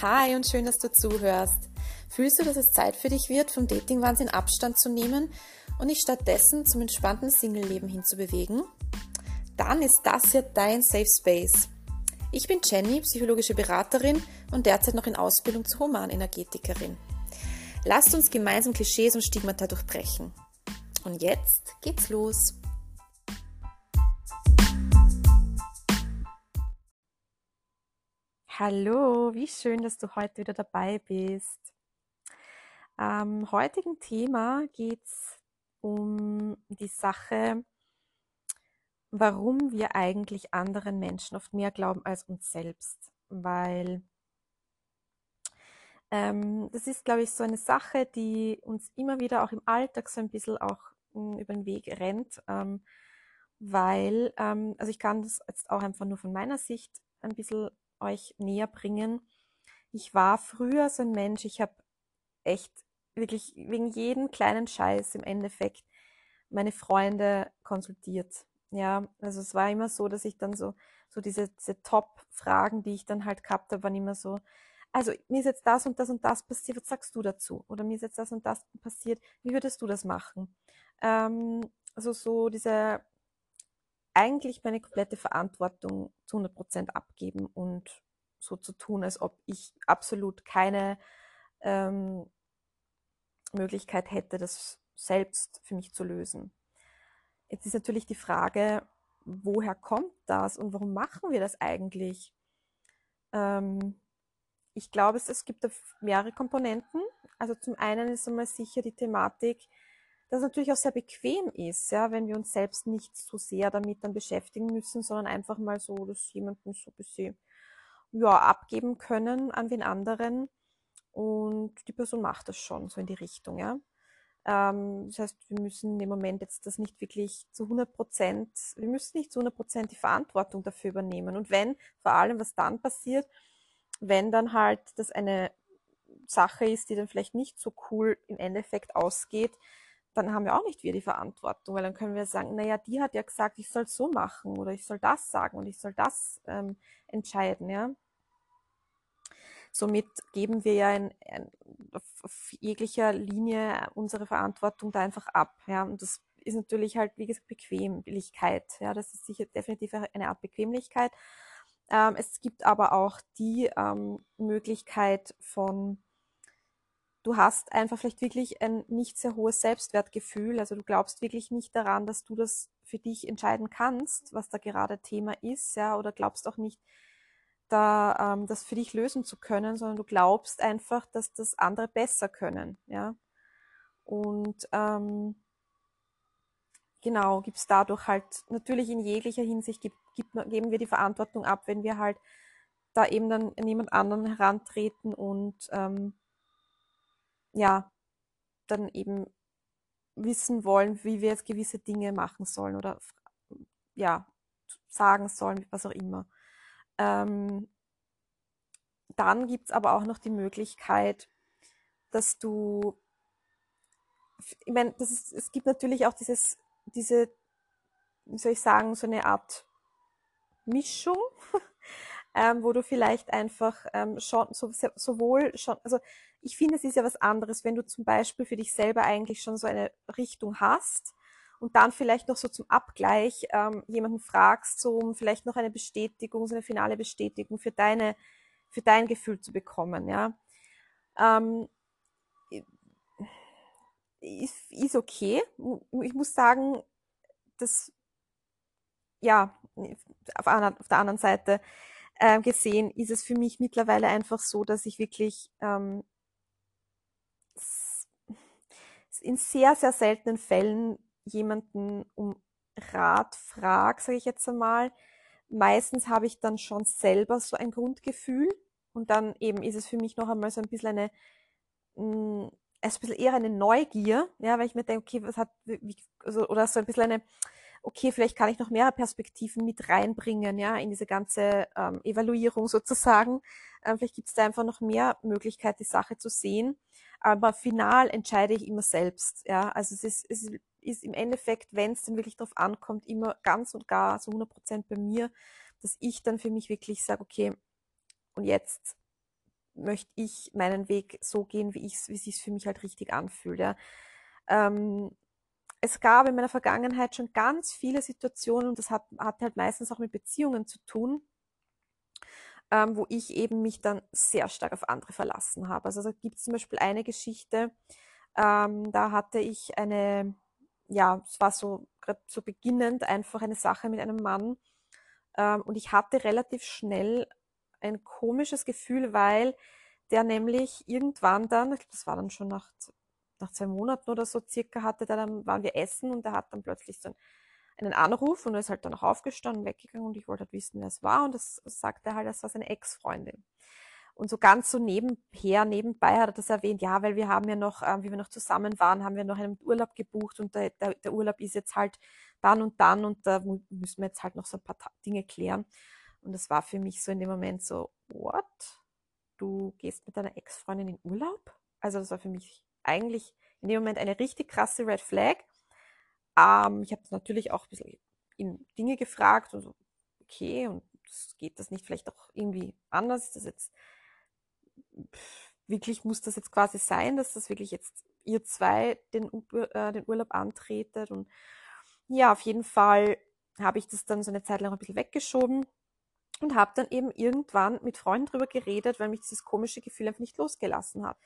Hi und schön, dass du zuhörst. Fühlst du, dass es Zeit für dich wird, vom Dating-Wahnsinn Abstand zu nehmen und dich stattdessen zum entspannten Single-Leben hinzubewegen? Dann ist das hier dein Safe Space. Ich bin Jenny, psychologische Beraterin und derzeit noch in Ausbildung zur Humanenergetikerin. Lasst uns gemeinsam Klischees und Stigmata durchbrechen. Und jetzt geht's los. Hallo, wie schön, dass du heute wieder dabei bist. Am heutigen Thema geht es um die Sache, warum wir eigentlich anderen Menschen oft mehr glauben als uns selbst. Weil ähm, das ist, glaube ich, so eine Sache, die uns immer wieder auch im Alltag so ein bisschen auch hm, über den Weg rennt. Ähm, weil, ähm, also ich kann das jetzt auch einfach nur von meiner Sicht ein bisschen euch näher bringen. Ich war früher so ein Mensch, ich habe echt wirklich wegen jedem kleinen Scheiß im Endeffekt meine Freunde konsultiert. Ja, also es war immer so, dass ich dann so, so diese, diese Top-Fragen, die ich dann halt gehabt habe, waren immer so, also mir ist jetzt das und das und das passiert, was sagst du dazu? Oder mir ist jetzt das und das passiert, wie würdest du das machen? Ähm, also so diese eigentlich meine komplette Verantwortung zu 100 Prozent abgeben und so zu tun, als ob ich absolut keine ähm, Möglichkeit hätte, das selbst für mich zu lösen. Jetzt ist natürlich die Frage, woher kommt das und warum machen wir das eigentlich? Ähm, ich glaube, es, es gibt mehrere Komponenten. Also zum einen ist einmal sicher die Thematik, das natürlich auch sehr bequem ist, ja, wenn wir uns selbst nicht so sehr damit dann beschäftigen müssen, sondern einfach mal so das jemanden so ein bisschen ja, abgeben können an den anderen und die Person macht das schon so in die Richtung, ja. Ähm, das heißt, wir müssen im Moment jetzt das nicht wirklich zu 100 Prozent, wir müssen nicht zu 100 Prozent die Verantwortung dafür übernehmen. Und wenn, vor allem, was dann passiert, wenn dann halt das eine Sache ist, die dann vielleicht nicht so cool im Endeffekt ausgeht, dann haben wir auch nicht wir die Verantwortung, weil dann können wir sagen, naja, die hat ja gesagt, ich soll so machen oder ich soll das sagen und ich soll das ähm, entscheiden, ja. Somit geben wir ja in, in, auf, jeglicher Linie unsere Verantwortung da einfach ab, ja. Und das ist natürlich halt, wie gesagt, Bequemlichkeit, ja. Das ist sicher definitiv eine Art Bequemlichkeit. Ähm, es gibt aber auch die ähm, Möglichkeit von du hast einfach vielleicht wirklich ein nicht sehr hohes Selbstwertgefühl. Also du glaubst wirklich nicht daran, dass du das für dich entscheiden kannst, was da gerade Thema ist, ja, oder glaubst auch nicht, da ähm, das für dich lösen zu können, sondern du glaubst einfach, dass das andere besser können, ja. Und ähm, genau, gibt's dadurch halt natürlich in jeglicher Hinsicht gibt, gibt, geben wir die Verantwortung ab, wenn wir halt da eben dann niemand anderen herantreten und ähm, ja, dann eben wissen wollen, wie wir jetzt gewisse Dinge machen sollen oder ja, sagen sollen, was auch immer. Ähm, dann gibt es aber auch noch die Möglichkeit, dass du, ich meine, es gibt natürlich auch dieses, diese, wie soll ich sagen, so eine Art Mischung, ähm, wo du vielleicht einfach ähm, schon so, sowohl schon, also ich finde, es ist ja was anderes, wenn du zum Beispiel für dich selber eigentlich schon so eine Richtung hast und dann vielleicht noch so zum Abgleich ähm, jemanden fragst, so um vielleicht noch eine Bestätigung, so eine finale Bestätigung für deine, für dein Gefühl zu bekommen, ja. Ähm, ist, ist okay. Ich muss sagen, das, ja, auf, auf der anderen Seite äh, gesehen, ist es für mich mittlerweile einfach so, dass ich wirklich ähm, in sehr, sehr seltenen Fällen jemanden um Rat frage, sage ich jetzt einmal. Meistens habe ich dann schon selber so ein Grundgefühl und dann eben ist es für mich noch einmal so ein bisschen eine, mh, mm, ein bisschen eher eine Neugier, ja, weil ich mir denke, okay, was hat, wie, also, oder so ein bisschen eine, okay, vielleicht kann ich noch mehr Perspektiven mit reinbringen, ja, in diese ganze ähm, Evaluierung sozusagen. Ähm, vielleicht gibt es da einfach noch mehr Möglichkeit, die Sache zu sehen. Aber final entscheide ich immer selbst. Ja, also es ist, es ist im Endeffekt, wenn es dann wirklich darauf ankommt, immer ganz und gar so 100 Prozent bei mir, dass ich dann für mich wirklich sage, okay, und jetzt möchte ich meinen Weg so gehen, wie ich wie es sich für mich halt richtig anfühlt. Ja. Ähm, es gab in meiner Vergangenheit schon ganz viele Situationen und das hat, hat halt meistens auch mit Beziehungen zu tun, ähm, wo ich eben mich dann sehr stark auf andere verlassen habe. Also da gibt es zum Beispiel eine Geschichte, ähm, da hatte ich eine, ja, es war so gerade so beginnend einfach eine Sache mit einem Mann ähm, und ich hatte relativ schnell ein komisches Gefühl, weil der nämlich irgendwann dann, das war dann schon nach, nach zwei Monaten oder so circa, hatte dann, waren wir essen und der hat dann plötzlich so einen Anruf und er ist halt dann auch aufgestanden, weggegangen und ich wollte halt wissen, wer es war und das sagte halt, das war seine Ex-Freundin. Und so ganz so nebenher, nebenbei hat er das erwähnt, ja, weil wir haben ja noch, äh, wie wir noch zusammen waren, haben wir noch einen Urlaub gebucht und der, der, der Urlaub ist jetzt halt dann und dann und da müssen wir jetzt halt noch so ein paar Dinge klären. Und das war für mich so in dem Moment so, what? Du gehst mit deiner Ex-Freundin in Urlaub? Also das war für mich eigentlich in dem Moment eine richtig krasse Red Flag. Ähm, ich habe natürlich auch ein bisschen in Dinge gefragt und so, okay, und geht das nicht vielleicht auch irgendwie anders? Ist das jetzt wirklich, muss das jetzt quasi sein, dass das wirklich jetzt ihr zwei den, äh, den Urlaub antretet? Und ja, auf jeden Fall habe ich das dann so eine Zeit lang ein bisschen weggeschoben und habe dann eben irgendwann mit Freunden drüber geredet, weil mich dieses komische Gefühl einfach nicht losgelassen hat.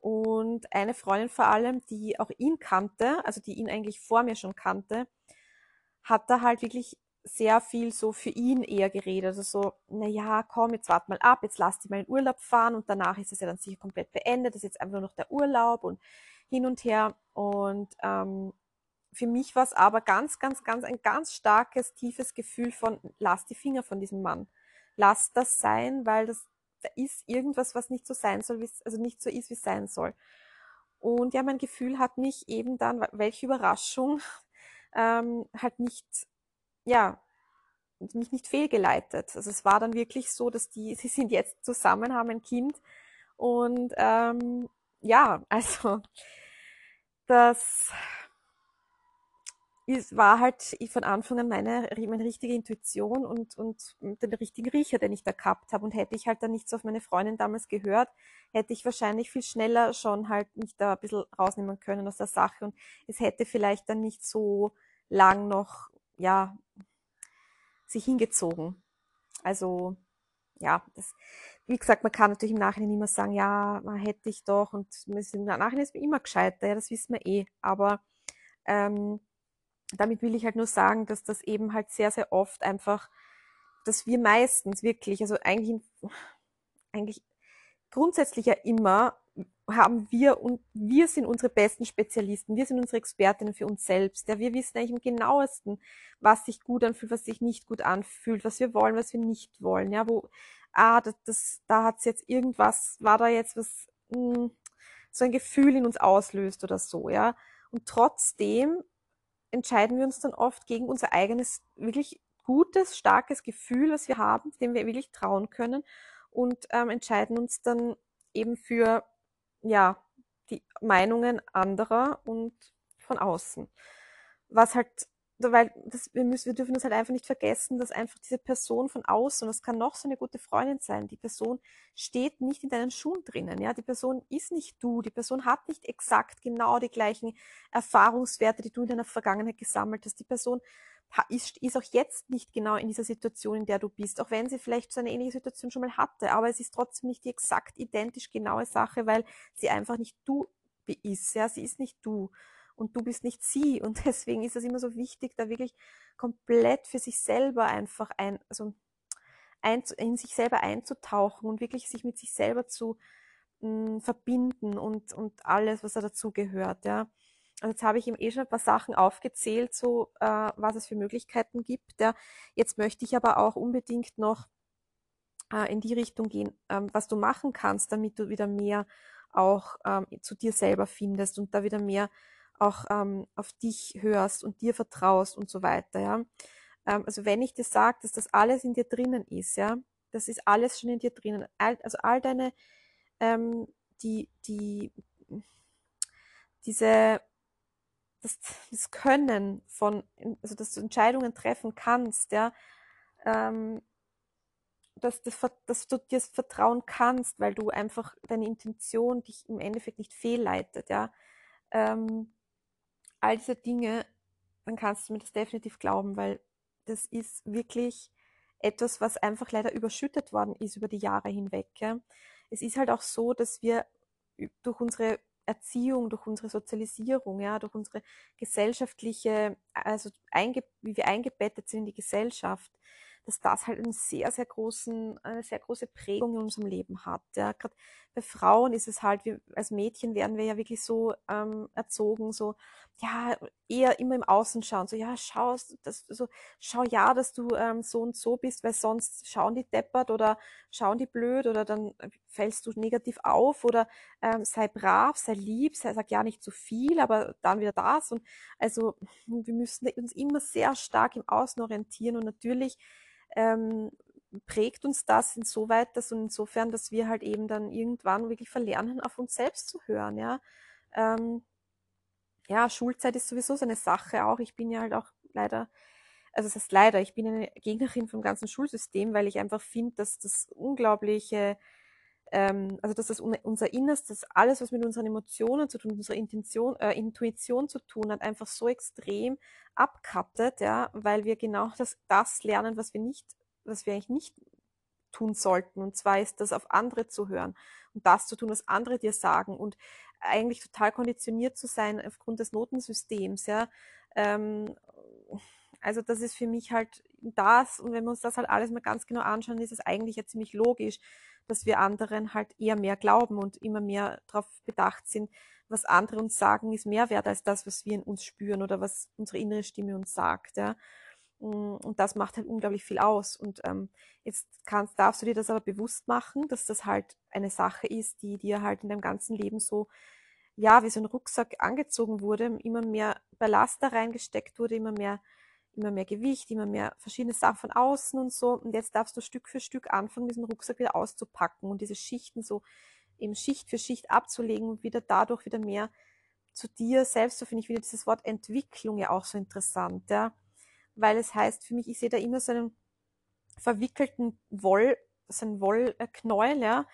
Und eine Freundin vor allem, die auch ihn kannte, also die ihn eigentlich vor mir schon kannte, hat da halt wirklich sehr viel so für ihn eher geredet. Also so, na ja, komm, jetzt wart mal ab, jetzt lass dich mal in Urlaub fahren und danach ist es ja dann sicher komplett beendet. Das ist jetzt einfach nur noch der Urlaub und hin und her. Und ähm, für mich war es aber ganz, ganz, ganz ein ganz starkes, tiefes Gefühl von, lass die Finger von diesem Mann. Lass das sein, weil das, da ist irgendwas, was nicht so sein soll, also nicht so ist, wie es sein soll. Und ja, mein Gefühl hat mich eben dann, welche Überraschung, ähm, halt nicht, ja, mich nicht fehlgeleitet. Also es war dann wirklich so, dass die, sie sind jetzt zusammen, haben ein Kind und ähm, ja, also das es war halt von Anfang an meine, meine richtige Intuition und, und den richtigen Riecher, den ich da gehabt habe. Und hätte ich halt dann nichts auf meine Freundin damals gehört, hätte ich wahrscheinlich viel schneller schon halt mich da ein bisschen rausnehmen können aus der Sache. Und es hätte vielleicht dann nicht so lang noch, ja, sich hingezogen. Also, ja, das, wie gesagt, man kann natürlich im Nachhinein immer sagen, ja, man hätte ich doch und im Nachhinein ist man immer gescheiter, ja, das wissen wir eh. Aber ähm, damit will ich halt nur sagen, dass das eben halt sehr, sehr oft einfach, dass wir meistens wirklich, also eigentlich, eigentlich grundsätzlich ja immer haben wir und wir sind unsere besten Spezialisten, wir sind unsere Expertinnen für uns selbst. Ja, wir wissen eigentlich im genauesten, was sich gut anfühlt, was sich nicht gut anfühlt, was wir wollen, was wir nicht wollen. Ja, wo, ah, das, das da hat's jetzt irgendwas, war da jetzt was, mh, hm, so ein Gefühl in uns auslöst oder so, ja. Und trotzdem entscheiden wir uns dann oft gegen unser eigenes, wirklich gutes, starkes Gefühl, was wir haben, dem wir wirklich trauen können und ähm, entscheiden uns dann eben für, ja, die Meinungen anderer und von außen. Was halt weil das, wir, müssen, wir dürfen das halt einfach nicht vergessen, dass einfach diese Person von außen, das kann noch so eine gute Freundin sein, die Person steht nicht in deinen Schuhen drinnen, ja, die Person ist nicht du, die Person hat nicht exakt genau die gleichen Erfahrungswerte, die du in deiner Vergangenheit gesammelt hast, die Person ist, ist auch jetzt nicht genau in dieser Situation, in der du bist, auch wenn sie vielleicht so eine ähnliche Situation schon mal hatte, aber es ist trotzdem nicht die exakt identisch genaue Sache, weil sie einfach nicht du ist, ja, sie ist nicht du und du bist nicht sie. Und deswegen ist es immer so wichtig, da wirklich komplett für sich selber einfach ein, also ein, in sich selber einzutauchen und wirklich sich mit sich selber zu mh, hm, verbinden und, und alles, was da dazu gehört, ja. Also jetzt habe ich ihm eh schon ein paar Sachen aufgezählt, so äh, was es für Möglichkeiten gibt. Ja. Jetzt möchte ich aber auch unbedingt noch äh, in die Richtung gehen, ähm, was du machen kannst, damit du wieder mehr auch ähm, zu dir selber findest und da wieder mehr auch ähm, auf dich hörst und dir vertraust und so weiter, ja. Ähm, also wenn ich dir sage, dass das alles in dir drinnen ist, ja, das ist alles schon in dir drinnen. All, also all deine, ähm, die, die, diese, das, das Können von, also dass du Entscheidungen treffen kannst, ja, ähm, dass, das, dass du dir vertrauen kannst, weil du einfach deine Intention dich im Endeffekt nicht fehlleitet, ja. Ähm, all diese Dinge, dann kannst du mir das definitiv glauben, weil das ist wirklich etwas, was einfach leider überschüttet worden ist über die Jahre hinweg. Ja. Es ist halt auch so, dass wir durch unsere Erziehung, durch unsere Sozialisierung, ja, durch unsere gesellschaftliche, also wie wir eingebettet sind in die Gesellschaft, dass das halt einen sehr, sehr großen, eine sehr große Prägung in unserem Leben hat. Ja. Gerade bei Frauen ist es halt, wir, als Mädchen werden wir ja wirklich so ähm, erzogen, so, ja, eher immer im Außen schauen, so, ja, schau, das, so, schau ja, dass du ähm, so und so bist, weil sonst schauen die deppert oder schauen die blöd oder dann fällst du negativ auf oder ähm, sei brav, sei lieb, sei, sag ja nicht zu viel, aber dann wieder das und also wir müssen uns immer sehr stark im Außen orientieren und natürlich ähm, prägt uns das insoweit, dass und insofern, dass wir halt eben dann irgendwann wirklich verlernen, auf uns selbst zu hören, ja. Ähm, ja, Schulzeit ist sowieso so eine Sache auch. Ich bin ja halt auch leider, also das heißt leider, ich bin eine Gegnerin vom ganzen Schulsystem, weil ich einfach finde, dass das unglaubliche, ähm, also dass das unser Innerstes, alles, was mit unseren Emotionen zu tun, unserer Intention, äh, Intuition zu tun hat, einfach so extrem abkattet, ja, weil wir genau das, das lernen, was wir nicht was wir eigentlich nicht tun sollten. Und zwar ist das auf andere zu hören und das zu tun, was andere dir sagen und eigentlich total konditioniert zu sein aufgrund des Notensystems, ja. Ähm, also das ist für mich halt das, und wenn wir uns das halt alles mal ganz genau anschauen, ist es eigentlich ja ziemlich logisch, dass wir anderen halt eher mehr glauben und immer mehr darauf bedacht sind, was andere uns sagen, ist mehr wert als das, was wir in uns spüren oder was unsere innere Stimme uns sagt. Ja. Mm, und das macht halt unglaublich viel aus. Und ähm, jetzt kannst, darfst du dir das aber bewusst machen, dass das halt eine Sache ist, die dir halt in deinem ganzen Leben so, ja, wie so ein Rucksack angezogen wurde, immer mehr Ballast da reingesteckt wurde, immer mehr, immer mehr Gewicht, immer mehr verschiedene Sachen von außen und so. Und jetzt darfst du Stück für Stück anfangen, diesen Rucksack wieder auszupacken und diese Schichten so eben Schicht für Schicht abzulegen und wieder dadurch wieder mehr zu dir selbst, so finde ich wieder dieses Wort Entwicklung ja auch so interessant, ja weil es heißt für mich, ich sehe da immer so einen verwickelten Woll, so einen Wollknäuel, ja.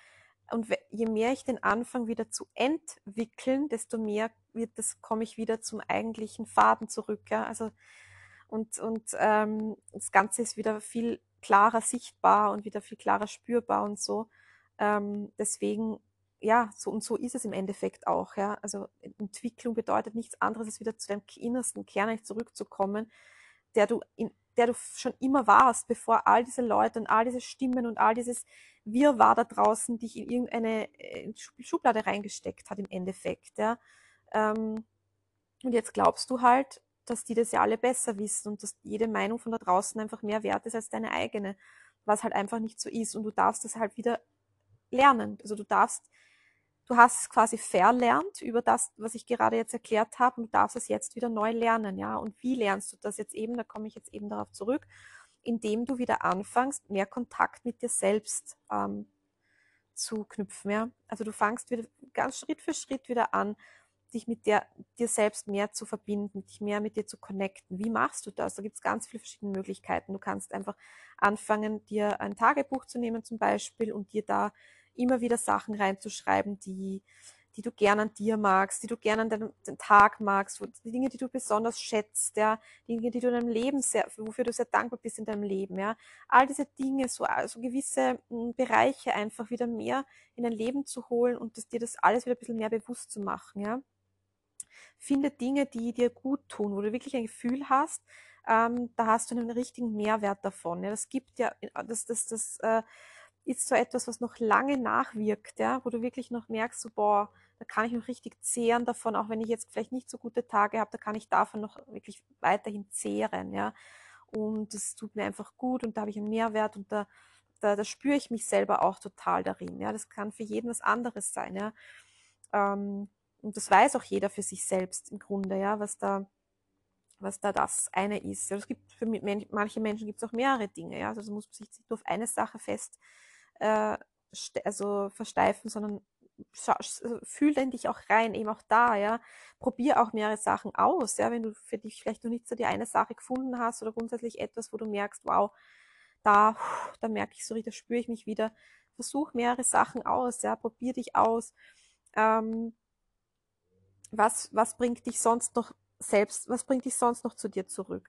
Und je mehr ich den Anfang wieder zu entwickeln, desto mehr wird das, komme ich wieder zum eigentlichen Faden zurück, ja. Also, und, und ähm, das Ganze ist wieder viel klarer sichtbar und wieder viel klarer spürbar und so. Ähm, deswegen, ja, so und so ist es im Endeffekt auch, ja. Also Entwicklung bedeutet nichts anderes, als wieder zu deinem innersten Kern zurückzukommen der du, in, der du schon immer warst, bevor all diese Leute und all diese Stimmen und all dieses Wirrwarr da draußen dich in irgendeine äh, Schublade reingesteckt hat im Endeffekt. Ja. Ähm, und jetzt glaubst du halt, dass die das ja alle besser wissen und dass jede Meinung von da draußen einfach mehr wert ist als deine eigene, was halt einfach nicht so ist. Und du darfst das halt wieder lernen. Also du darfst du hast es quasi verlernt über das, was ich gerade jetzt erklärt habe und du darfst es jetzt wieder neu lernen, ja. Und wie lernst du das jetzt eben? Da komme ich jetzt eben darauf zurück, indem du wieder anfängst, mehr Kontakt mit dir selbst ähm, zu knüpfen, ja. Also du fangst wieder ganz Schritt für Schritt wieder an, dich mit der, dir selbst mehr zu verbinden, dich mehr mit dir zu connecten. Wie machst du das? Da gibt es ganz viele verschiedene Möglichkeiten. Du kannst einfach anfangen, dir ein Tagebuch zu nehmen zum Beispiel und dir da immer wieder Sachen reinzuschreiben, die, die du gern an dir magst, die du gern an deinem Tag magst, die Dinge, die du besonders schätzt, ja, Dinge, die du in deinem Leben sehr, wofür du sehr dankbar bist in deinem Leben, ja. All diese Dinge, so also gewisse hm, Bereiche einfach wieder mehr in dein Leben zu holen und das, dir das alles wieder ein bisschen mehr bewusst zu machen, ja. Finde Dinge, die dir gut tun, wo du wirklich ein Gefühl hast, ähm, da hast du einen richtigen Mehrwert davon. Ja. Das gibt ja, das, das, das, äh, ist so etwas, was noch lange nachwirkt, ja, wo du wirklich noch merkst, so, boah, da kann ich noch richtig zehren davon, auch wenn ich jetzt vielleicht nicht so gute Tage habe, da kann ich davon noch wirklich weiterhin zehren, ja. Und das tut mir einfach gut und da habe ich einen Mehrwert und da, da, da spüre ich mich selber auch total darin, ja. Das kann für jeden was anderes sein, ja. Ähm, und das weiß auch jeder für sich selbst im Grunde, ja, was da, was da das eine ist. Ja, es gibt für manche Menschen gibt es auch mehrere Dinge, ja. Also muss man sich nicht nur auf eine Sache fest äh, also versteifen, sondern also fühl in dich auch rein, eben auch da, ja. Probier auch mehrere Sachen aus, ja. Wenn du für dich vielleicht noch nicht so die eine Sache gefunden hast oder grundsätzlich etwas, wo du merkst, wow, da, da merke ich so richtig, da spüre ich mich wieder. Versuch mehrere Sachen aus, ja, probier dich aus. Ähm, was, was bringt dich sonst noch selbst, was bringt dich sonst noch zu dir zurück?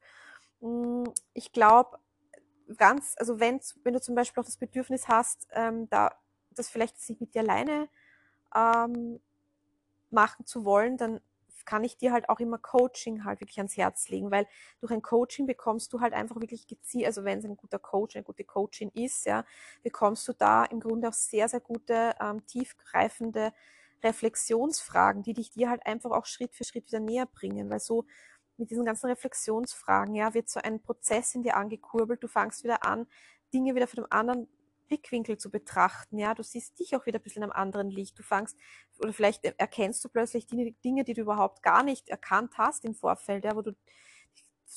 Hm, ich glaube, ganz, also wenn, wenn du zum Beispiel auch das Bedürfnis hast, ähm, da das vielleicht nicht mit dir alleine ähm, machen zu wollen, dann kann ich dir halt auch immer Coaching halt wirklich ans Herz legen, weil durch ein Coaching bekommst du halt einfach wirklich gezielt, also wenn es ein guter Coach, eine gute Coachin ist, ja, bekommst du da im Grunde auch sehr, sehr gute, ähm, tiefgreifende Reflexionsfragen, die dich dir halt einfach auch Schritt für Schritt wieder näher bringen, weil so mit diesen ganzen Reflexionsfragen, ja, wird so ein Prozess in dir angekurbelt, du fangst wieder an, Dinge wieder von einem anderen Blickwinkel zu betrachten. Ja, du siehst dich auch wieder ein bisschen in einem anderen Licht. Du fangst, oder vielleicht erkennst du plötzlich Dinge, Dinge die du überhaupt gar nicht erkannt hast im Vorfeld, ja, wo du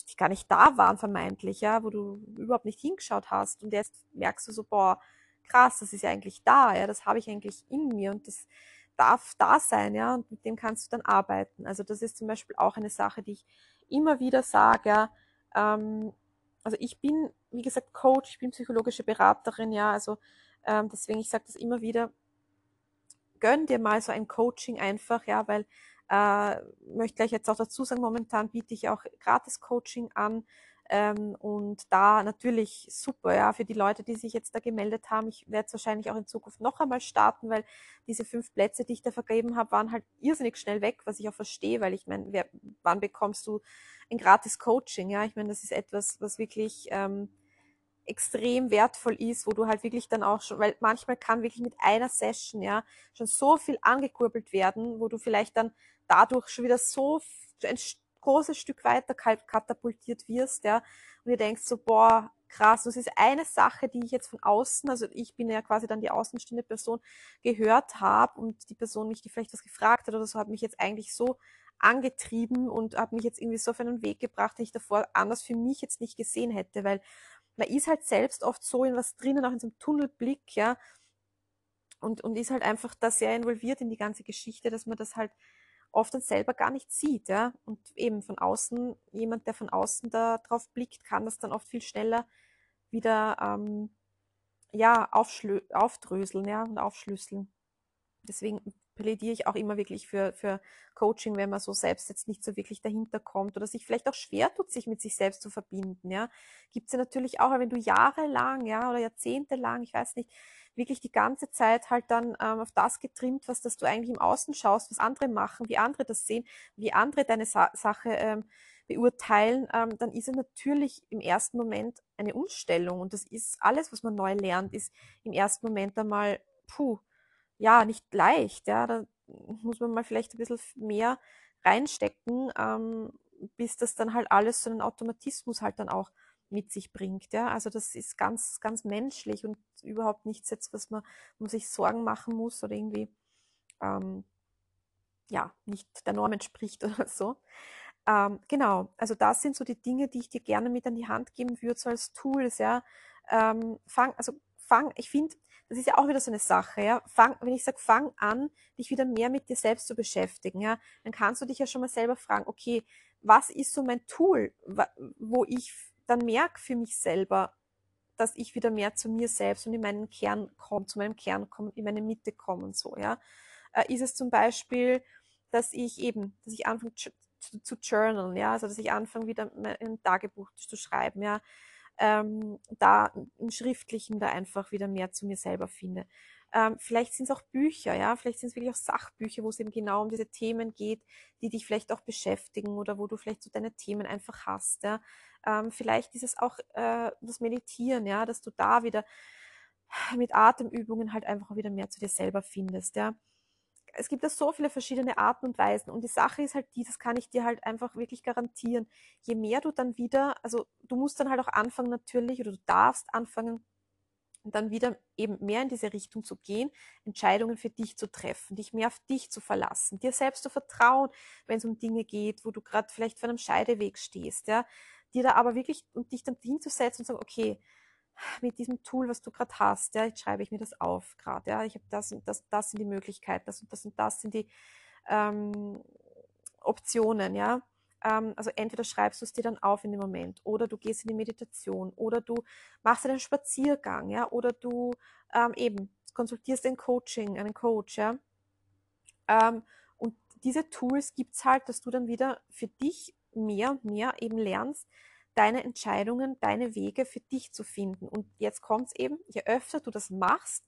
die gar nicht da waren vermeintlich, ja, wo du überhaupt nicht hingeschaut hast. Und jetzt merkst du so, boah, krass, das ist ja eigentlich da, ja, das habe ich eigentlich in mir und das darf da sein, ja, und mit dem kannst du dann arbeiten. Also das ist zum Beispiel auch eine Sache, die ich immer wieder sage, ja, ähm, also ich bin, wie gesagt, Coach, ich bin psychologische Beraterin, ja, also ähm, deswegen, ich sage das immer wieder, gönn dir mal so ein Coaching einfach, ja, weil äh, möchte gleich jetzt auch dazu sagen, momentan biete ich auch gratis Coaching an, ähm, und da natürlich super, ja, für die Leute, die sich jetzt da gemeldet haben. Ich werde es wahrscheinlich auch in Zukunft noch einmal starten, weil diese fünf Plätze, die ich da vergeben habe, waren halt irrsinnig schnell weg, was ich auch verstehe, weil ich meine, wann bekommst du ein gratis Coaching? Ja, ich meine, das ist etwas, was wirklich ähm, extrem wertvoll ist, wo du halt wirklich dann auch schon, weil manchmal kann wirklich mit einer Session ja schon so viel angekurbelt werden, wo du vielleicht dann dadurch schon wieder so ein großes Stück weiter katapultiert wirst, ja, und ihr denkst so, boah, krass, das ist eine Sache, die ich jetzt von außen, also ich bin ja quasi dann die außenstehende Person, gehört habe und die Person mich vielleicht was gefragt hat oder so, hat mich jetzt eigentlich so angetrieben und hat mich jetzt irgendwie so auf einen Weg gebracht, den ich davor anders für mich jetzt nicht gesehen hätte, weil man ist halt selbst oft so in was drinnen, auch in so einem Tunnelblick, ja, und, und ist halt einfach da sehr involviert in die ganze Geschichte, dass man das halt oft dann selber gar nicht sieht, ja. Und eben von außen, jemand, der von außen da drauf blickt, kann das dann oft viel schneller wieder ähm, ja, aufdröseln, ja, und aufschlüsseln. Deswegen plädiere ich auch immer wirklich für, für Coaching, wenn man so selbst jetzt nicht so wirklich dahinter kommt oder sich vielleicht auch schwer tut, sich mit sich selbst zu verbinden, ja. Gibt es ja natürlich auch, wenn du jahrelang, ja, oder jahrzehntelang, ich weiß nicht, wirklich die ganze Zeit halt dann ähm, auf das getrimmt was dass du eigentlich im Außen schaust, was andere machen, wie andere das sehen, wie andere deine Sa Sache ähm, beurteilen, ähm, dann ist es natürlich im ersten Moment eine Umstellung. Und das ist alles, was man neu lernt, ist im ersten Moment einmal, puh, ja, nicht leicht. Ja, da muss man mal vielleicht ein bisschen mehr reinstecken, ähm, bis das dann halt alles so einen Automatismus halt dann auch mit sich bringt. Ja? Also das ist ganz, ganz menschlich und überhaupt nichts jetzt, was man, man sich Sorgen machen muss oder irgendwie ähm, ja, nicht der Norm entspricht oder so. Ähm, genau, also das sind so die Dinge, die ich dir gerne mit an die Hand geben würde, so als Tools, ja. Ähm, fang, also fang, ich finde, das ist ja auch wieder so eine Sache, ja. Fang, wenn ich sage, fang an, dich wieder mehr mit dir selbst zu beschäftigen, ja, dann kannst du dich ja schon mal selber fragen, okay, was ist so mein Tool, wo ich dann merke für mich selber, dass ich wieder mehr zu mir selbst und in meinen Kern komme, zu meinem Kern komme, in meine Mitte komme und so, ja. Äh, ist es zum Beispiel, dass ich eben, dass ich anfange zu, zu journalen, ja, also dass ich anfange wieder ein Tagebuch zu schreiben, ja, ähm, da im Schriftlichen da einfach wieder mehr zu mir selber finde. Ähm, vielleicht sind es auch Bücher, ja, vielleicht sind es wirklich auch Sachbücher, wo es eben genau um diese Themen geht, die dich vielleicht auch beschäftigen oder wo du vielleicht so deine Themen einfach hast, ja. Ähm, vielleicht ist es auch äh, das Meditieren, ja, dass du da wieder mit Atemübungen halt einfach wieder mehr zu dir selber findest, ja. Es gibt da so viele verschiedene Arten und Weisen und die Sache ist halt die, das kann ich dir halt einfach wirklich garantieren. Je mehr du dann wieder, also du musst dann halt auch anfangen natürlich oder du darfst anfangen, dann wieder eben mehr in diese Richtung zu gehen, Entscheidungen für dich zu treffen, dich mehr auf dich zu verlassen, dir selbst zu vertrauen, wenn es um Dinge geht, wo du gerade vielleicht vor einem Scheideweg stehst, ja, dir da aber wirklich und dich dann hinzusetzen und sagen, okay, mit diesem Tool, was du gerade hast, ja, jetzt schreibe ich mir das auf gerade, ja, ich habe das und das, das sind die Möglichkeiten, das und das und das sind die ähm, Optionen, ja, ähm, also entweder schreibst du es dir dann auf in dem Moment oder du gehst in die Meditation oder du machst einen Spaziergang, ja, oder du ähm, eben konsultierst ein Coaching, einen Coach, ja. Ähm, und diese Tools gibt es halt, dass du dann wieder für dich mehr und mehr eben lernst, deine Entscheidungen, deine Wege für dich zu finden. Und jetzt kommt es eben, je öfter du das machst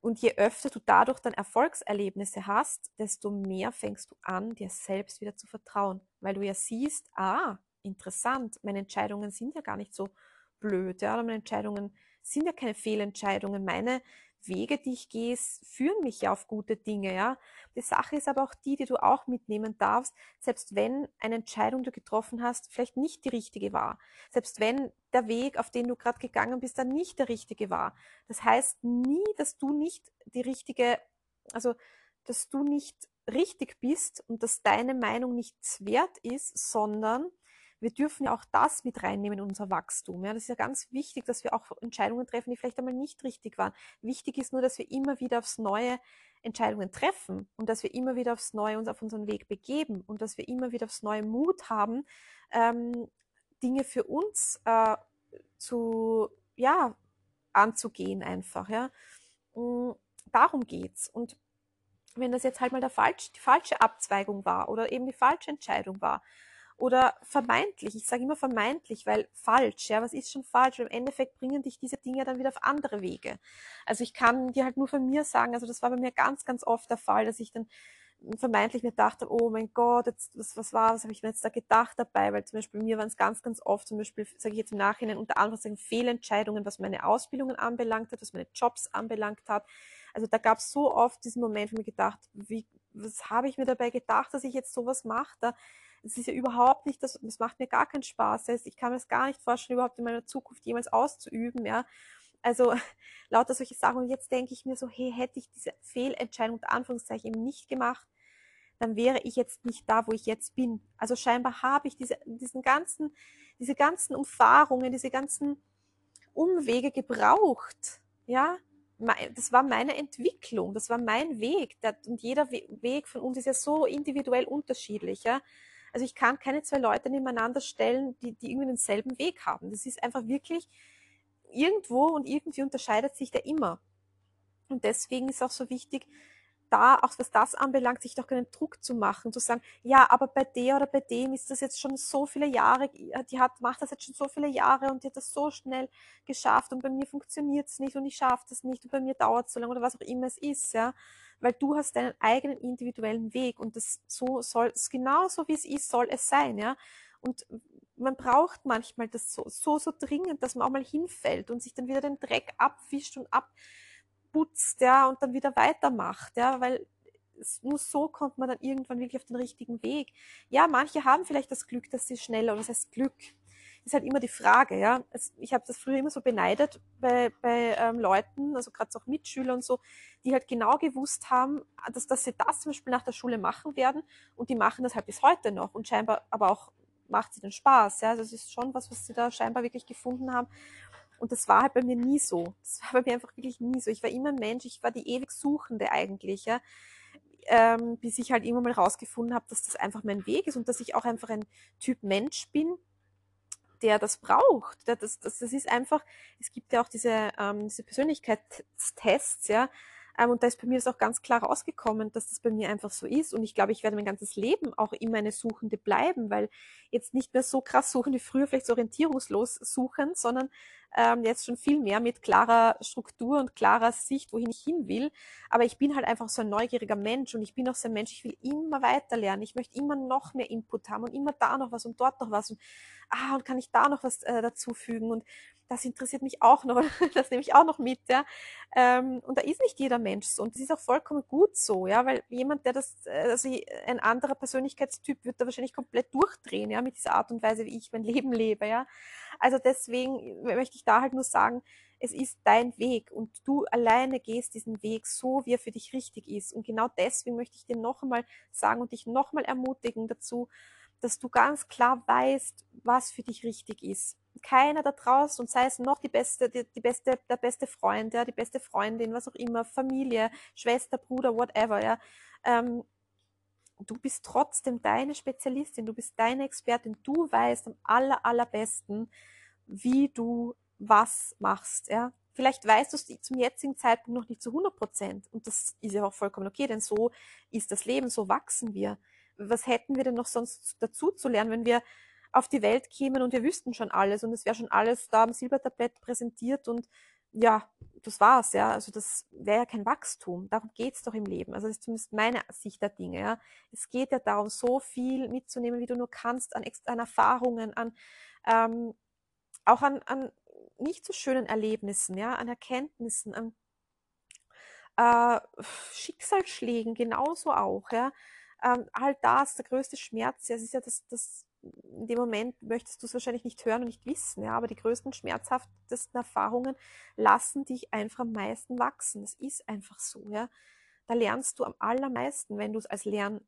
und je öfter du dadurch dann Erfolgserlebnisse hast, desto mehr fängst du an, dir selbst wieder zu vertrauen, weil du ja siehst, ah, interessant, meine Entscheidungen sind ja gar nicht so blöd, ja, oder meine Entscheidungen sind ja keine Fehlentscheidungen, meine Wege, die ich gehe, führen mich ja auf gute Dinge, ja. Die Sache ist aber auch die, die du auch mitnehmen darfst, selbst wenn eine Entscheidung, du getroffen hast, vielleicht nicht die richtige war. Selbst wenn der Weg, auf den du gerade gegangen bist, dann nicht der richtige war. Das heißt nie, dass du nicht die richtige, also, dass du nicht richtig bist und dass deine Meinung nichts wert ist, sondern wir dürfen ja auch das mit reinnehmen in unser Wachstum. Ja, das ist ja ganz wichtig, dass wir auch Entscheidungen treffen, die vielleicht einmal nicht richtig waren. Wichtig ist nur, dass wir immer wieder aufs Neue Entscheidungen treffen und dass wir immer wieder aufs Neue uns auf unseren Weg begeben und dass wir immer wieder aufs Neue Mut haben, ähm, Dinge für uns äh, zu, ja, anzugehen einfach, ja. Und mm, darum geht's. Und wenn das jetzt halt mal der falsch, die falsche Abzweigung war oder eben die falsche Entscheidung war, oder vermeintlich. Ich sage immer vermeintlich, weil falsch, ja, was ist schon falsch? Im Endeffekt bringen dich diese Dinge dann wieder auf andere Wege. Also ich kann dir halt nur von mir sagen, also das war bei mir ganz, ganz oft der Fall, dass ich dann vermeintlich mir dachte, oh mein Gott, jetzt, was, was war, was habe ich mir jetzt da gedacht dabei? Weil zum Beispiel mir waren es ganz, ganz oft, zum Beispiel, sage ich jetzt im Nachhinein, unter anderem Fehlentscheidungen, was meine Ausbildungen anbelangt hat, was meine Jobs anbelangt hat. Also da gab es so oft diesen Moment, wo ich mir gedacht, wie, was habe ich mir dabei gedacht, dass ich jetzt sowas mache? Da es ist ja überhaupt nicht, das, das macht mir gar keinen Spaß. Ich kann mir das gar nicht vorstellen, überhaupt in meiner Zukunft jemals auszuüben, ja. Also lauter solche Sachen. Und jetzt denke ich mir so, hey, hätte ich diese Fehlentscheidung unter Anführungszeichen eben nicht gemacht, dann wäre ich jetzt nicht da, wo ich jetzt bin. Also scheinbar habe ich diese, diesen ganzen, diese ganzen Umfahrungen, diese ganzen Umwege gebraucht. Ja, das war meine Entwicklung, das war mein Weg. Und jeder Weg von uns ist ja so individuell unterschiedlich. Ja? Also ich kann keine zwei Leute nebeneinander stellen, die, die irgendwie denselben Weg haben. Das ist einfach wirklich irgendwo und irgendwie unterscheidet sich der immer. Und deswegen ist auch so wichtig, da, auch was das anbelangt, sich doch keinen Druck zu machen, zu sagen, ja, aber bei der oder bei dem ist das jetzt schon so viele Jahre, die hat, macht das jetzt schon so viele Jahre und die hat das so schnell geschafft und bei mir funktioniert es nicht und ich schaffe das nicht und bei mir dauert es so lange oder was auch immer es ist, ja weil du hast deinen eigenen individuellen Weg und das so soll es genauso wie es ist, soll es sein, ja. Und man braucht manchmal das so, so, so dringend, dass man auch mal hinfällt und sich dann wieder den Dreck abwischt und abputzt, ja, und dann wieder weitermacht, ja, weil nur so kommt man dann irgendwann wirklich auf den richtigen Weg. Ja, manche haben vielleicht das Glück, dass sie schneller, oder das heißt Glück, ist halt immer die Frage, ja. Ich habe das früher immer so beneidet bei, bei ähm, Leuten, also gerade auch Mitschüler und so, die halt genau gewusst haben, dass, dass sie das zum Beispiel nach der Schule machen werden und die machen das halt bis heute noch und scheinbar aber auch macht sie den Spaß, ja. Also es ist schon was, was sie da scheinbar wirklich gefunden haben. Und das war halt bei mir nie so. Das war bei mir einfach wirklich nie so. Ich war immer ein Mensch, ich war die ewig Suchende eigentlich, ja. Ähm, bis ich halt irgendwann mal rausgefunden habe, dass das einfach mein Weg ist und dass ich auch einfach ein Typ Mensch bin, der das braucht. Das, das, das ist einfach, es gibt ja auch diese, ähm, diese Persönlichkeitstests, ja, ähm, und da ist bei mir das auch ganz klar rausgekommen, dass das bei mir einfach so ist. Und ich glaube, ich werde mein ganzes Leben auch immer eine Suchende bleiben, weil jetzt nicht mehr so krass suchen wie früher, vielleicht so orientierungslos suchen, sondern ähm, jetzt schon viel mehr mit klarer Struktur und klarer Sicht, wohin ich hin will. Aber ich bin halt einfach so ein neugieriger Mensch und ich bin auch so ein Mensch, ich will immer weiter lernen. Ich möchte immer noch mehr Input haben und immer da noch was und dort noch was und ah, und kann ich da noch was äh, dazufügen und das interessiert mich auch noch, das nehme ich auch noch mit, ja. Ähm, und da ist nicht jeder Mensch so. Und das ist auch vollkommen gut so, ja, weil jemand, der das, äh, also ein anderer Persönlichkeitstyp wird da wahrscheinlich komplett durchdrehen, ja, mit dieser Art und Weise, wie ich mein Leben lebe, ja. Also deswegen möchte ich da halt nur sagen, es ist dein Weg und du alleine gehst diesen Weg so, wie er für dich richtig ist. Und genau deswegen möchte ich dir noch einmal sagen und dich noch einmal ermutigen dazu, dass du ganz klar weißt, was für dich richtig ist keiner da draußen und sei es noch die beste, die, die beste, der beste Freund, ja, die beste Freundin, was auch immer, Familie, Schwester, Bruder, whatever, ja, ähm, du bist trotzdem deine Spezialistin, du bist deine Expertin, du weißt am aller, allerbesten, wie du was machst, ja. Vielleicht weißt du es zum jetzigen Zeitpunkt noch nicht zu 100 Prozent. Und das ist ja auch vollkommen okay, denn so ist das Leben, so wachsen wir. Was hätten wir denn noch sonst dazu zu lernen, wenn wir auf die Welt kämen und wir wüssten schon alles und es wäre schon alles da am Silbertablett präsentiert und ja, das war's, ja. Also das wäre ja kein Wachstum. Darum geht's doch im Leben. Also das ist zumindest meine Sicht der Dinge, ja. Es geht ja darum, so viel mitzunehmen, wie du nur kannst, an, an Erfahrungen, an ähm, auch an, an nicht so schönen Erlebnissen, ja, an Erkenntnissen, an äh, Schicksalsschlägen genauso auch, ja. Ähm, all das, der größte Schmerz, ja, es ist ja das, das, in dem Moment möchtest du es wahrscheinlich nicht hören und nicht wissen, ja, aber die größten, schmerzhaftesten Erfahrungen lassen dich einfach am meisten wachsen. Das ist einfach so, ja. Da lernst du am allermeisten, wenn du es als Lern,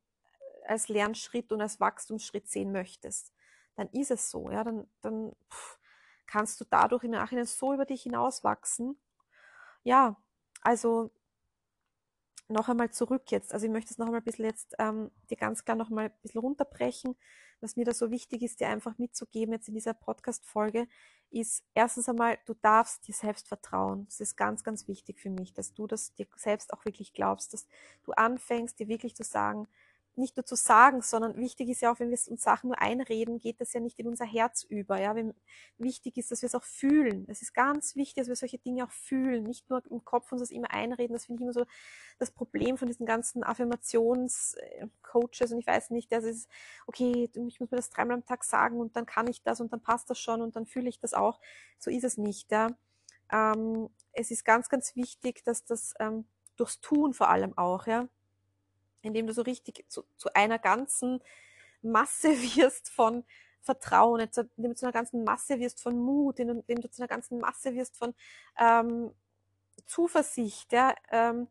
als Lernschritt und als Wachstumsschritt sehen möchtest. Dann ist es so, ja, dann, dann pff, kannst du dadurch im Nachhinein so über dich hinauswachsen. Ja, also noch einmal zurück jetzt. Also ich möchte es noch einmal ein bisschen jetzt ähm, dir ganz klar noch mal ein bisschen runterbrechen. Was mir da so wichtig ist, dir einfach mitzugeben jetzt in dieser Podcast-Folge, ist erstens einmal, du darfst dir selbst vertrauen. Das ist ganz, ganz wichtig für mich, dass du das dir selbst auch wirklich glaubst, dass du anfängst, dir wirklich zu sagen, nicht nur zu sagen, sondern wichtig ist ja auch, wenn wir uns Sachen nur einreden, geht das ja nicht in unser Herz über. Ja, wenn, wichtig ist, dass wir es auch fühlen. Es ist ganz wichtig, dass wir solche Dinge auch fühlen, nicht nur im Kopf uns das immer einreden. Das finde ich immer so das Problem von diesen ganzen Affirmationscoaches und ich weiß nicht, das ist, okay, ich muss mir das dreimal am Tag sagen und dann kann ich das und dann passt das schon und dann fühle ich das auch. So ist es nicht. Ja. Ähm, es ist ganz, ganz wichtig, dass das ähm, durchs Tun vor allem auch, ja, indem du so richtig zu, zu einer ganzen Masse wirst von Vertrauen, indem du zu einer ganzen Masse wirst von Mut, indem du zu einer ganzen Masse wirst von ähm, Zuversicht, ja, ähm,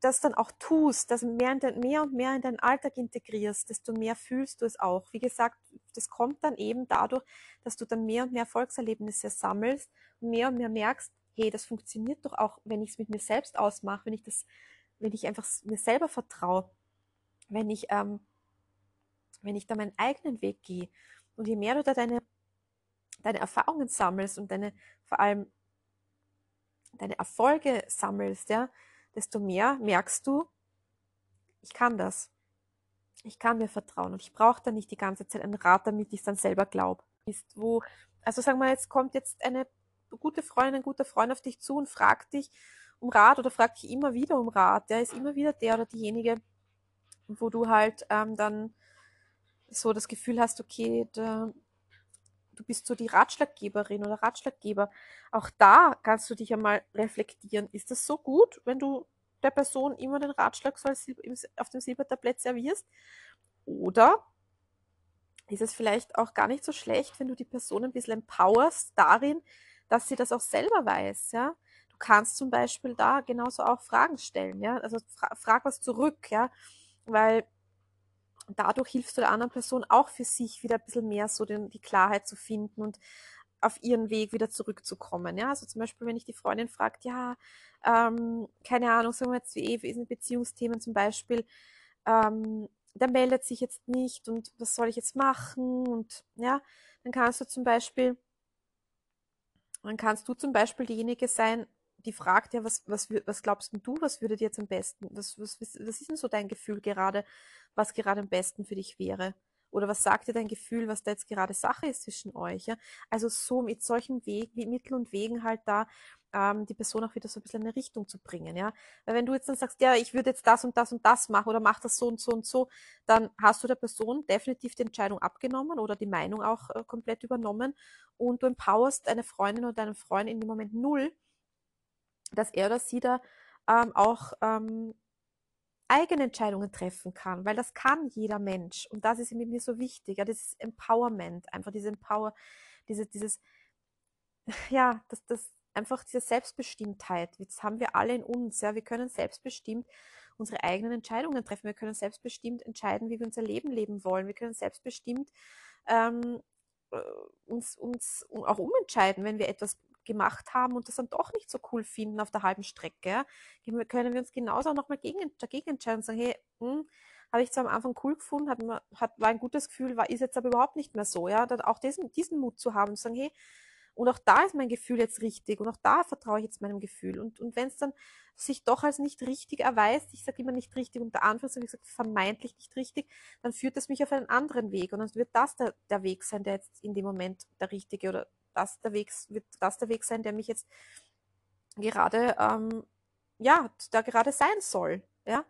das dann auch tust, das mehr, den, mehr und mehr in deinen Alltag integrierst, desto mehr fühlst du es auch. Wie gesagt, das kommt dann eben dadurch, dass du dann mehr und mehr Erfolgserlebnisse sammelst und mehr und mehr merkst, hey, das funktioniert doch auch, wenn ich es mit mir selbst ausmache, wenn ich das wenn ich einfach mir selber vertraue, wenn ich, ähm, wenn ich da meinen eigenen Weg gehe und je mehr du da deine, deine Erfahrungen sammelst und deine, vor allem deine Erfolge sammelst, ja, desto mehr merkst du, ich kann das. Ich kann mir vertrauen und ich brauche da nicht die ganze Zeit einen Rat, damit ich es dann selber glaube. Ist wo, also sagen wir jetzt kommt jetzt eine gute Freundin, ein guter Freund auf dich zu und fragt dich, um Rat oder fragt dich immer wieder um Rat. Der ist immer wieder der oder diejenige, wo du halt ähm, dann so das Gefühl hast, okay, da, du bist so die Ratschlaggeberin oder Ratschlaggeber. Auch da kannst du dich einmal reflektieren. Ist das so gut, wenn du der Person immer den Ratschlag so auf dem Silbertablett servierst? Oder ist es vielleicht auch gar nicht so schlecht, wenn du die Person ein bisschen empowerst darin, dass sie das auch selber weiß, ja? Kannst zum Beispiel da genauso auch Fragen stellen, ja. Also fra frag was zurück, ja. Weil dadurch hilfst du der anderen Person auch für sich wieder ein bisschen mehr so den, die Klarheit zu finden und auf ihren Weg wieder zurückzukommen. Ja, also zum Beispiel, wenn ich die Freundin fragt, ja, ähm, keine Ahnung, sagen wir jetzt wie Eve in Beziehungsthemen zum Beispiel, ähm, der meldet sich jetzt nicht und was soll ich jetzt machen? Und ja, dann kannst du zum Beispiel, dann kannst du zum Beispiel diejenige sein, die fragt ja, was, was, was glaubst du, was würde dir jetzt am besten, was, was, was ist denn so dein Gefühl gerade, was gerade am besten für dich wäre? Oder was sagt dir dein Gefühl, was da jetzt gerade Sache ist zwischen euch? Ja? Also so mit solchen Wegen, mit Mitteln und Wegen halt da ähm, die Person auch wieder so ein bisschen in eine Richtung zu bringen. Ja? Weil wenn du jetzt dann sagst, ja, ich würde jetzt das und das und das machen oder mach das so und so und so, dann hast du der Person definitiv die Entscheidung abgenommen oder die Meinung auch äh, komplett übernommen und du empowerst eine Freundin oder deinen Freund in dem Moment null, dass er oder sie da ähm, auch ähm, eigene Entscheidungen treffen kann, weil das kann jeder Mensch und das ist mir so wichtig, ja, dieses Empowerment, einfach diese Empower, diese, dieses, ja, das, das, einfach diese Selbstbestimmtheit, das haben wir alle in uns, ja, wir können selbstbestimmt unsere eigenen Entscheidungen treffen, wir können selbstbestimmt entscheiden, wie wir unser Leben leben wollen, wir können selbstbestimmt ähm, äh, uns, uns auch umentscheiden, wenn wir etwas gemacht haben und das dann doch nicht so cool finden auf der halben Strecke, können wir uns genauso auch nochmal gegen, dagegen entscheiden und sagen, hey, hm, habe ich zwar am Anfang cool gefunden, hat, hat, war ein gutes Gefühl, war, ist jetzt aber überhaupt nicht mehr so, ja, dann auch diesen, diesen Mut zu haben, zu sagen, hey, und auch da ist mein Gefühl jetzt richtig und auch da vertraue ich jetzt meinem Gefühl. Und, und wenn es dann sich doch als nicht richtig erweist, ich sage immer nicht richtig, unter Anführungszeichen, wie gesagt, vermeintlich nicht richtig, dann führt es mich auf einen anderen Weg. Und dann wird das der, der Weg sein, der jetzt in dem Moment der richtige oder das der Weg, wird das der Weg sein, der mich jetzt gerade, ähm, ja, da gerade sein soll. Ja?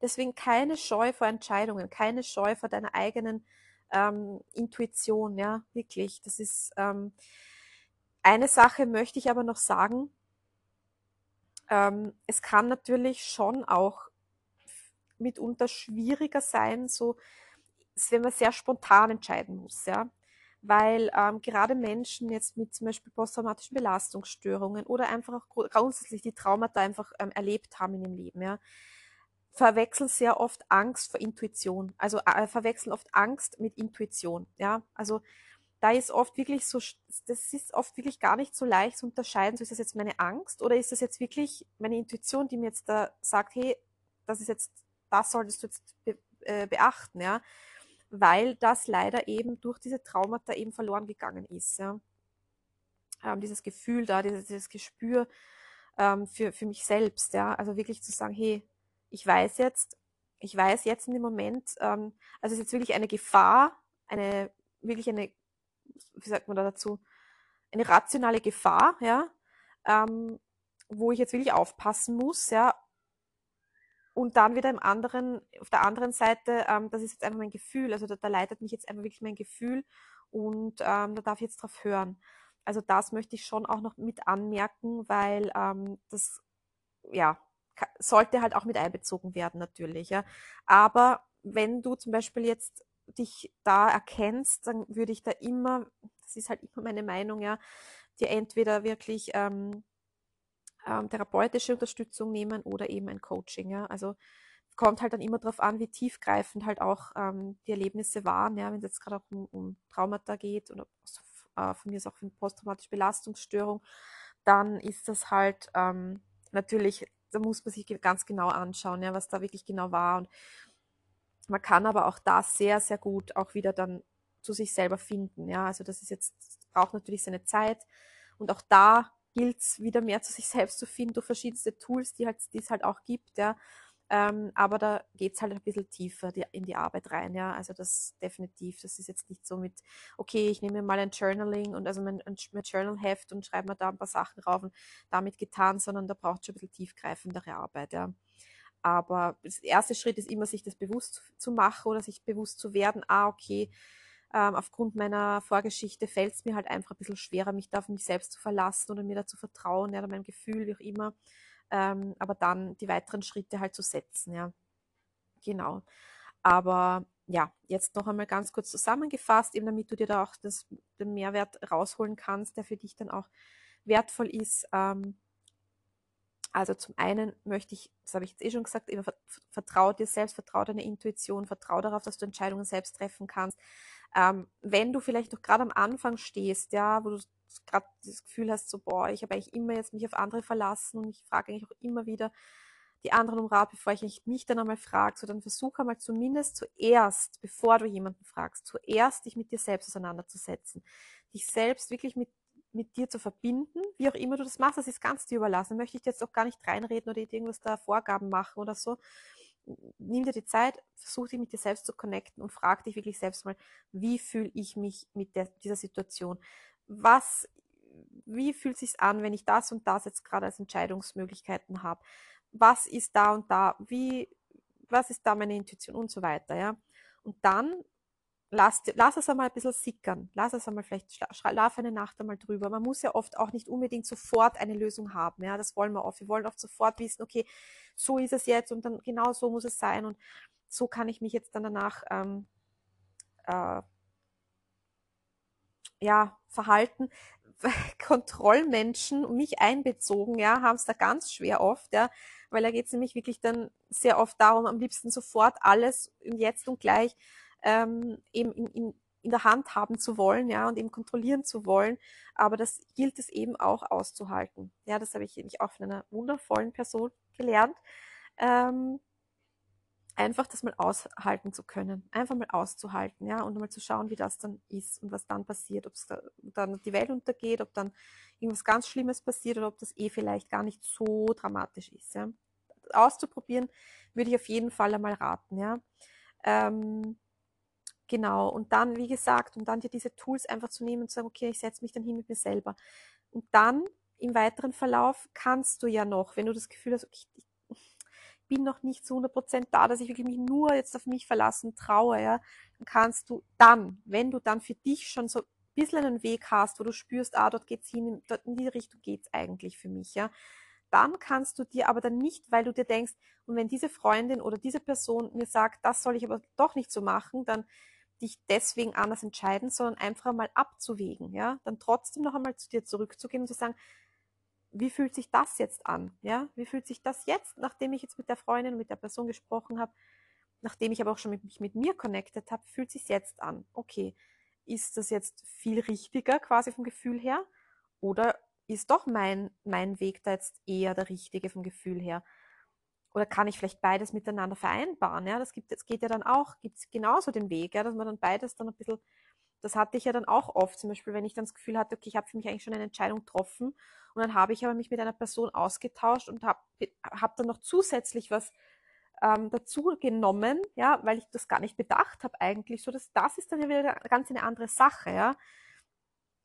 Deswegen keine Scheu vor Entscheidungen, keine Scheu vor deiner eigenen ähm, Intuition, ja, wirklich. Das ist ähm, eine Sache möchte ich aber noch sagen. Ähm, es kann natürlich schon auch mitunter schwieriger sein, so wenn man sehr spontan entscheiden muss, ja. Weil ähm, gerade Menschen jetzt mit zum Beispiel posttraumatischen Belastungsstörungen oder einfach auch grundsätzlich die Traumata einfach ähm, erlebt haben in ihrem Leben, ja, verwechseln sehr oft Angst vor Intuition. Also äh, verwechseln oft Angst mit Intuition, ja. Also da ist oft wirklich so, das ist oft wirklich gar nicht so leicht zu unterscheiden, so ist das jetzt meine Angst oder ist das jetzt wirklich meine Intuition, die mir jetzt da sagt, hey, das ist jetzt, das solltest du jetzt be, äh, beachten, ja, weil das leider eben durch diese Traumata eben verloren gegangen ist, ja. Ähm, dieses Gefühl da, dieses, dieses Gespür ähm, für, für mich selbst, ja, also wirklich zu sagen, hey, ich weiß jetzt, ich weiß jetzt in dem Moment, ähm, also es ist jetzt wirklich eine Gefahr, eine wirklich eine wie sagt man da dazu, eine rationale Gefahr, ja, ähm, wo ich jetzt wirklich aufpassen muss, ja. Und dann wieder im anderen, auf der anderen Seite, ähm, das ist jetzt einfach mein Gefühl, also da, da leitet mich jetzt einfach wirklich mein Gefühl und ähm, da darf ich jetzt drauf hören. Also das möchte ich schon auch noch mit anmerken, weil ähm, das, ja, sollte halt auch mit einbezogen werden natürlich, ja. Aber wenn du zum Beispiel jetzt dich da erkennst, dann würde ich da immer, das ist halt immer meine Meinung, ja, dir entweder wirklich ähm, ähm, therapeutische Unterstützung nehmen oder eben ein Coaching. Ja. Also kommt halt dann immer darauf an, wie tiefgreifend halt auch ähm, die Erlebnisse waren, ja, wenn es jetzt gerade auch um, um, Traumata geht oder äh, von mir ist auch eine posttraumatische Belastungsstörung, dann ist das halt ähm, natürlich, da muss man sich ganz genau anschauen, ja, was da wirklich genau war. Und man kann aber auch da sehr, sehr gut auch wieder dann zu sich selber finden. Ja, also das ist jetzt, braucht natürlich seine Zeit. Und auch da gilt es wieder mehr zu sich selbst zu finden durch verschiedenste Tools, die, halt, es halt auch gibt, ja. Ähm, aber da geht es halt ein bisschen tiefer die, in die Arbeit rein, ja. Also das definitiv, das ist jetzt nicht so mit, okay, ich nehme mal ein Journaling und also mein, mein Journal-Heft und schreibe mir da ein paar Sachen rauf und damit getan, sondern da braucht es schon ein bisschen tiefgreifendere Arbeit, ja. Aber der erste Schritt ist immer, sich das bewusst zu machen oder sich bewusst zu werden, ah, okay, ähm, aufgrund meiner Vorgeschichte fällt es mir halt einfach ein bisschen schwerer, mich da auf mich selbst zu verlassen oder mir da zu vertrauen, ja, oder meinem Gefühl, wie auch immer. Ähm, aber dann die weiteren Schritte halt zu setzen, ja. Genau. Aber ja, jetzt noch einmal ganz kurz zusammengefasst, eben damit du dir da auch das, den Mehrwert rausholen kannst, der für dich dann auch wertvoll ist. Ähm, also zum einen möchte ich, das habe ich jetzt eh schon gesagt, immer vertraue dir selbst, vertraue deiner Intuition, vertraue darauf, dass du Entscheidungen selbst treffen kannst. Ähm, wenn du vielleicht noch gerade am Anfang stehst, ja, wo du gerade das Gefühl hast, so, boah, ich habe eigentlich immer jetzt mich auf andere verlassen und ich frage eigentlich auch immer wieder die anderen um Rat, bevor ich mich dann einmal frage, so dann versuche einmal zumindest zuerst, bevor du jemanden fragst, zuerst dich mit dir selbst auseinanderzusetzen, dich selbst wirklich mit mit dir zu verbinden, wie auch immer du das machst, das ist ganz dir überlassen. Möchte ich dir jetzt auch gar nicht reinreden oder irgendwas da Vorgaben machen oder so. Nimm dir die Zeit, versuch dich mit dir selbst zu connecten und frag dich wirklich selbst mal, wie fühle ich mich mit der, dieser Situation? Was, wie fühlt es sich an, wenn ich das und das jetzt gerade als Entscheidungsmöglichkeiten habe? Was ist da und da? Wie, was ist da meine Intuition und so weiter, ja? Und dann lass, lass es einmal ein bisschen sickern. Lass es einmal vielleicht, schlaf eine Nacht einmal drüber. Man muss ja oft auch nicht unbedingt sofort eine Lösung haben. Ja, das wollen wir oft. Wir wollen oft sofort wissen, okay, so ist es jetzt und dann genau so muss es sein und so kann ich mich jetzt dann danach ähm, äh, ja, verhalten. Kontrollmenschen, mich einbezogen, ja, haben es da ganz schwer oft, ja, weil da geht es nämlich wirklich dann sehr oft darum, am liebsten sofort alles und jetzt und gleich ähm, eben in, in, in der Hand haben zu wollen, ja, und eben kontrollieren zu wollen. Aber das gilt es eben auch auszuhalten. Ja, das habe ich nämlich auch von einer wundervollen Person gelernt. Ähm, einfach das mal aushalten zu können, einfach mal auszuhalten, ja, und mal zu schauen, wie das dann ist und was dann passiert, ob es da, dann die Welt untergeht, ob dann irgendwas ganz Schlimmes passiert oder ob das eh vielleicht gar nicht so dramatisch ist, ja. Auszuprobieren würde ich auf jeden Fall einmal raten, ja. Ähm, Genau, und dann, wie gesagt, und dann dir diese Tools einfach zu nehmen und zu sagen, okay, ich setze mich dann hin mit mir selber. Und dann im weiteren Verlauf kannst du ja noch, wenn du das Gefühl hast, okay, ich bin noch nicht zu 100% da, dass ich wirklich mich nur jetzt auf mich verlassen traue, ja, dann kannst du dann, wenn du dann für dich schon so ein bisschen einen Weg hast, wo du spürst, ah, dort geht's hin, dort in die Richtung geht's eigentlich für mich, ja, dann kannst du dir aber dann nicht, weil du dir denkst, und wenn diese Freundin oder diese Person mir sagt, das soll ich aber doch nicht so machen, dann dich deswegen anders entscheiden, sondern einfach mal abzuwägen, ja, dann trotzdem noch einmal zu dir zurückzugehen und zu sagen, wie fühlt sich das jetzt an, ja, wie fühlt sich das jetzt, nachdem ich jetzt mit der Freundin und mit der Person gesprochen habe, nachdem ich aber auch schon mit, mich mit mir connected habe, fühlt sich jetzt an, okay, ist das jetzt viel richtiger quasi vom Gefühl her oder ist doch mein, mein Weg da jetzt eher der richtige vom Gefühl her? Oder kann ich vielleicht beides miteinander vereinbaren? Ja, das gibt, das geht ja dann auch, gibt es genauso den Weg, ja, dass man dann beides dann ein bisschen, das hatte ich ja dann auch oft, zum Beispiel, wenn ich dann das Gefühl hatte, okay, ich habe für mich eigentlich schon eine Entscheidung getroffen und dann habe ich aber mich mit einer Person ausgetauscht und habe hab dann noch zusätzlich was ähm, dazu genommen, ja, weil ich das gar nicht bedacht habe eigentlich, so dass das ist dann ja wieder ganz eine andere Sache, ja.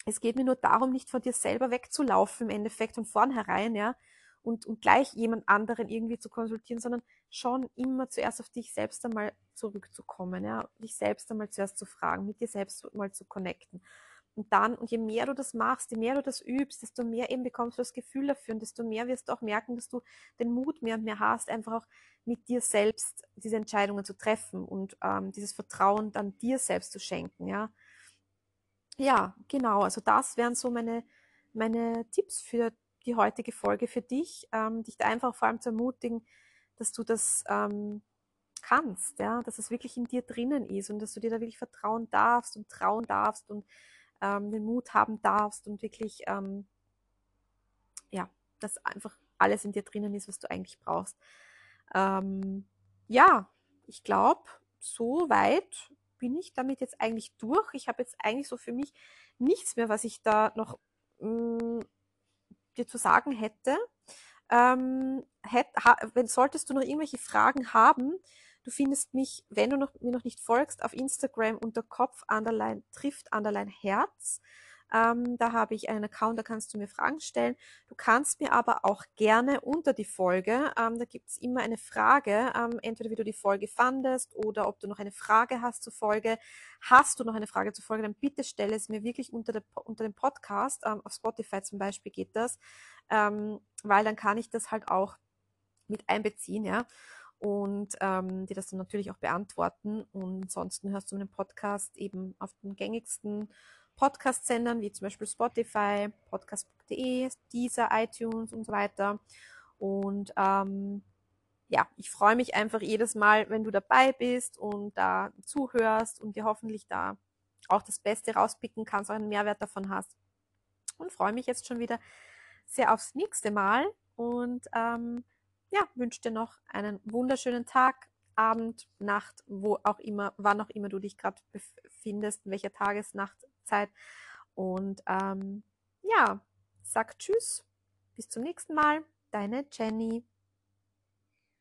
Es geht mir nur darum, nicht von dir selber wegzulaufen im Endeffekt von vornherein, ja, und, und gleich jemand anderen irgendwie zu konsultieren, sondern schon immer zuerst auf dich selbst einmal zurückzukommen, ja, dich selbst einmal zuerst zu fragen, mit dir selbst mal zu connecten. Und dann, und je mehr du das machst, je mehr du das übst, desto mehr eben bekommst du das Gefühl dafür und desto mehr wirst du auch merken, dass du den Mut mehr und mehr hast, einfach auch mit dir selbst diese Entscheidungen zu treffen und ähm, dieses Vertrauen dann dir selbst zu schenken, ja. Ja, genau. Also das wären so meine, meine Tipps für die heutige Folge für dich, ähm, dich da einfach vor allem zu ermutigen, dass du das ähm, kannst, ja, dass es wirklich in dir drinnen ist und dass du dir da wirklich vertrauen darfst und trauen darfst und ähm, den Mut haben darfst und wirklich, ähm, ja, dass einfach alles in dir drinnen ist, was du eigentlich brauchst. Ähm, ja, ich glaube, so weit bin ich damit jetzt eigentlich durch. Ich habe jetzt eigentlich so für mich nichts mehr, was ich da noch mh, mm, dir zu sagen hätte. Ähm, hätt, ha, wenn solltest du noch irgendwelche Fragen haben, du findest mich, wenn du noch, mir noch nicht folgst, auf Instagram unter Kopf underline trifft underline Herz. Ähm, da habe ich einen Account, da kannst du mir Fragen stellen. Du kannst mir aber auch gerne unter die Folge, ähm, da gibt es immer eine Frage, ähm, entweder wie du die Folge fandest oder ob du noch eine Frage hast zur Folge. Hast du noch eine Frage zur Folge, dann bitte stelle es mir wirklich unter, der, unter dem Podcast, ähm, auf Spotify zum Beispiel geht das, ähm, weil dann kann ich das halt auch mit einbeziehen, ja und ähm, die das dann natürlich auch beantworten. Und ansonsten hörst du meinen Podcast eben auf den gängigsten Podcast-Sendern wie zum Beispiel Spotify, podcast.de, Deezer, iTunes und so weiter. Und ähm, ja, ich freue mich einfach jedes Mal, wenn du dabei bist und da zuhörst und dir hoffentlich da auch das Beste rauspicken kannst, auch einen Mehrwert davon hast. Und freue mich jetzt schon wieder sehr aufs nächste Mal und ähm, ja, wünsche dir noch einen wunderschönen Tag, Abend, Nacht, wo auch immer, wann auch immer du dich gerade befindest, in welcher Tagesnachtzeit. Und ähm, ja, sag Tschüss, bis zum nächsten Mal, deine Jenny.